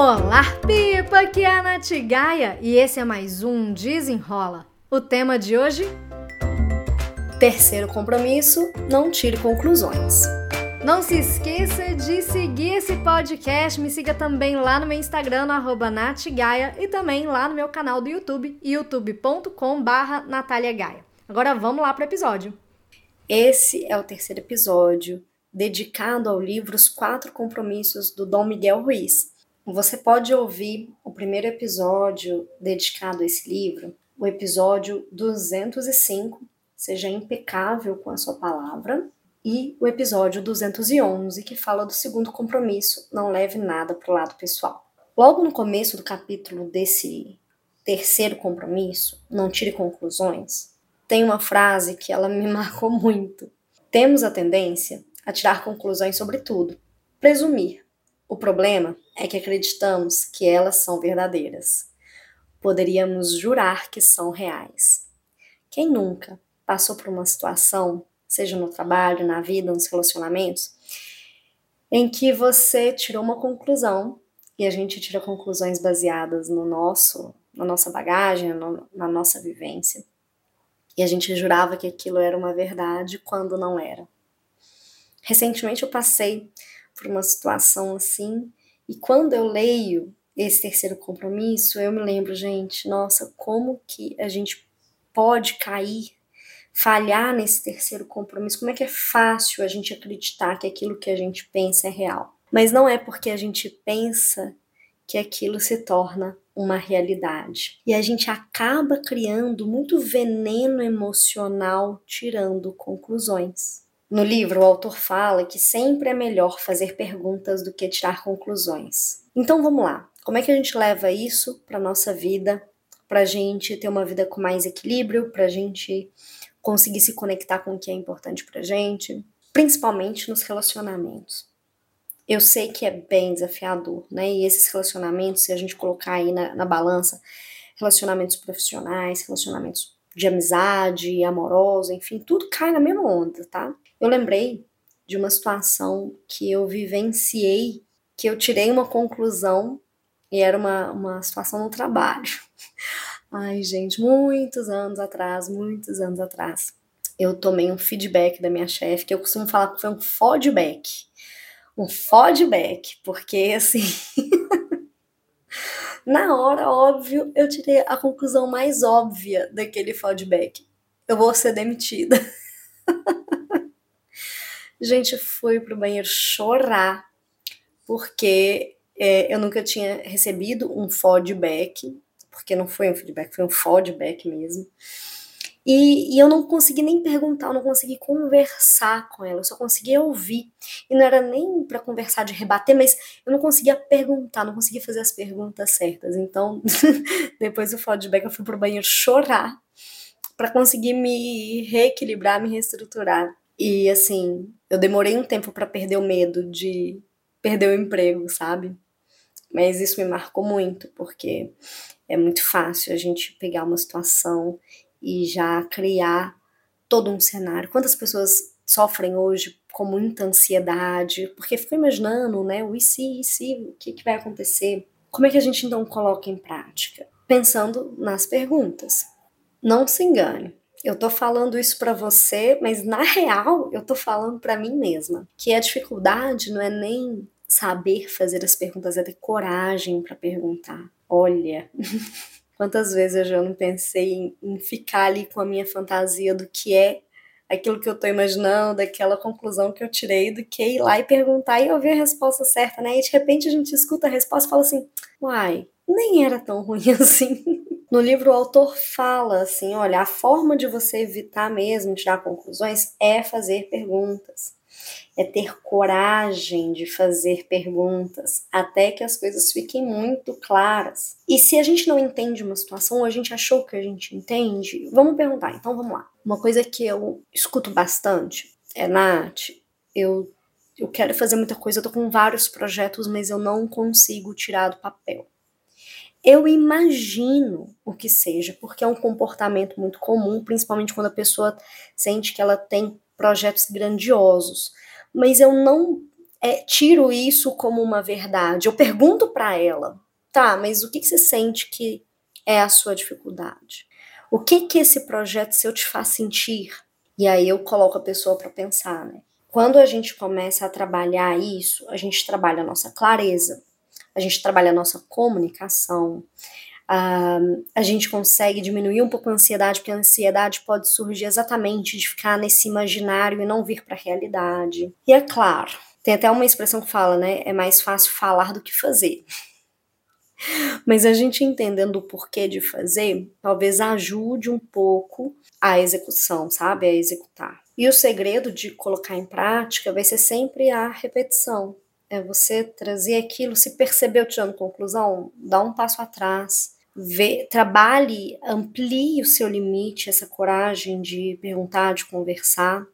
Olá, Pipa! Aqui é a Nath Gaia e esse é mais um Desenrola. O tema de hoje? Terceiro compromisso: não tire conclusões. Não se esqueça de seguir esse podcast. Me siga também lá no meu Instagram, no natgaia, e também lá no meu canal do YouTube, youtube.com.br Natália Gaia. Agora vamos lá para o episódio. Esse é o terceiro episódio dedicado ao livro Os Quatro Compromissos do Dom Miguel Ruiz. Você pode ouvir o primeiro episódio dedicado a esse livro, o episódio 205, Seja Impecável com a Sua Palavra, e o episódio 211, que fala do segundo compromisso, Não Leve Nada para o Lado Pessoal. Logo no começo do capítulo desse terceiro compromisso, Não Tire Conclusões, tem uma frase que ela me marcou muito. Temos a tendência a tirar conclusões sobre tudo, presumir, o problema é que acreditamos que elas são verdadeiras. Poderíamos jurar que são reais. Quem nunca passou por uma situação, seja no trabalho, na vida, nos relacionamentos, em que você tirou uma conclusão e a gente tira conclusões baseadas no nosso, na nossa bagagem, no, na nossa vivência. E a gente jurava que aquilo era uma verdade quando não era. Recentemente eu passei por uma situação assim. E quando eu leio esse terceiro compromisso, eu me lembro, gente, nossa, como que a gente pode cair, falhar nesse terceiro compromisso? Como é que é fácil a gente acreditar que aquilo que a gente pensa é real? Mas não é porque a gente pensa que aquilo se torna uma realidade. E a gente acaba criando muito veneno emocional, tirando conclusões. No livro, o autor fala que sempre é melhor fazer perguntas do que tirar conclusões. Então vamos lá. Como é que a gente leva isso para nossa vida, para a gente ter uma vida com mais equilíbrio, para a gente conseguir se conectar com o que é importante para gente, principalmente nos relacionamentos. Eu sei que é bem desafiador, né? E esses relacionamentos, se a gente colocar aí na, na balança, relacionamentos profissionais, relacionamentos de amizade, amorosa, enfim, tudo cai na mesma onda, tá? Eu lembrei de uma situação que eu vivenciei, que eu tirei uma conclusão e era uma, uma situação no trabalho. Ai, gente, muitos anos atrás, muitos anos atrás, eu tomei um feedback da minha chefe, que eu costumo falar que foi um feedback. Um feedback, porque assim. Na hora, óbvio, eu tirei a conclusão mais óbvia daquele feedback. Eu vou ser demitida. Gente, fui pro banheiro chorar, porque é, eu nunca tinha recebido um feedback, porque não foi um feedback, foi um feedback mesmo. E, e, eu não consegui nem perguntar, eu não consegui conversar com ela, eu só conseguia ouvir. E não era nem para conversar de rebater, mas eu não conseguia perguntar, não conseguia fazer as perguntas certas. Então, depois do feedback, eu fui pro banheiro chorar para conseguir me reequilibrar, me reestruturar. E assim, eu demorei um tempo para perder o medo de perder o emprego, sabe? Mas isso me marcou muito, porque é muito fácil a gente pegar uma situação e já criar todo um cenário. Quantas pessoas sofrem hoje com muita ansiedade, porque ficam imaginando, né, o e se, e se, o que, que vai acontecer? Como é que a gente então coloca em prática? Pensando nas perguntas. Não se engane. Eu tô falando isso para você, mas na real eu tô falando para mim mesma, que a dificuldade não é nem saber fazer as perguntas, é ter coragem para perguntar. Olha, Quantas vezes eu já não pensei em, em ficar ali com a minha fantasia do que é aquilo que eu tô imaginando, daquela conclusão que eu tirei, do que ir lá e perguntar e ouvir a resposta certa, né? E de repente a gente escuta a resposta e fala assim: uai, nem era tão ruim assim. No livro, o autor fala assim: olha, a forma de você evitar mesmo tirar conclusões é fazer perguntas é ter coragem de fazer perguntas até que as coisas fiquem muito claras. E se a gente não entende uma situação ou a gente achou que a gente entende, vamos perguntar. Então vamos lá. Uma coisa que eu escuto bastante é, Nath, eu, eu quero fazer muita coisa, eu tô com vários projetos, mas eu não consigo tirar do papel. Eu imagino o que seja, porque é um comportamento muito comum, principalmente quando a pessoa sente que ela tem projetos grandiosos mas eu não é, tiro isso como uma verdade. Eu pergunto para ela, tá, mas o que, que você sente que é a sua dificuldade? O que que esse projeto seu te faz sentir? E aí eu coloco a pessoa para pensar, né? Quando a gente começa a trabalhar isso, a gente trabalha a nossa clareza, a gente trabalha a nossa comunicação, a, a gente consegue diminuir um pouco a ansiedade, porque a ansiedade pode surgir exatamente de ficar nesse imaginário e não vir para a realidade. E é claro, tem até uma expressão que fala, né? É mais fácil falar do que fazer. Mas a gente entendendo o porquê de fazer, talvez ajude um pouco a execução, sabe? A executar. E o segredo de colocar em prática vai ser sempre a repetição. É você trazer aquilo, se percebeu tirando conclusão, dá um passo atrás, vê, trabalhe, amplie o seu limite, essa coragem de perguntar, de conversar.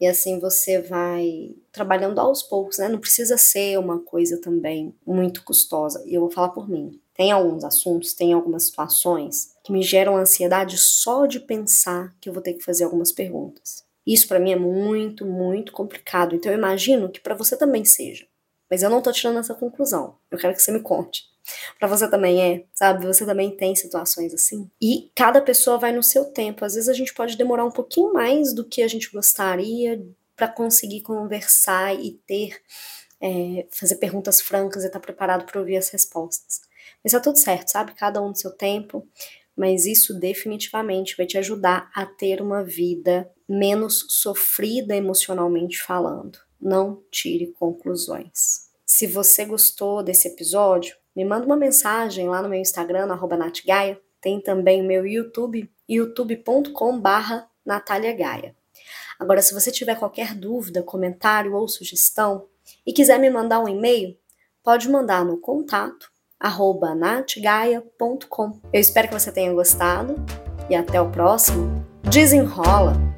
E assim você vai trabalhando aos poucos, né? Não precisa ser uma coisa também muito custosa. E eu vou falar por mim. Tem alguns assuntos, tem algumas situações que me geram ansiedade só de pensar que eu vou ter que fazer algumas perguntas. Isso para mim é muito, muito complicado. Então eu imagino que para você também seja. Mas eu não tô tirando essa conclusão. Eu quero que você me conte. Para você também é, sabe? Você também tem situações assim. E cada pessoa vai no seu tempo. Às vezes a gente pode demorar um pouquinho mais do que a gente gostaria para conseguir conversar e ter, é, fazer perguntas francas e estar tá preparado para ouvir as respostas. Mas tá tudo certo, sabe? Cada um no seu tempo. Mas isso definitivamente vai te ajudar a ter uma vida menos sofrida emocionalmente falando. Não tire conclusões. Se você gostou desse episódio, me manda uma mensagem lá no meu Instagram, no natgaia. Tem também o meu YouTube, youtube.com barra. Agora, se você tiver qualquer dúvida, comentário ou sugestão e quiser me mandar um e-mail, pode mandar no contato arroba natgaia.com. Eu espero que você tenha gostado e até o próximo. Desenrola!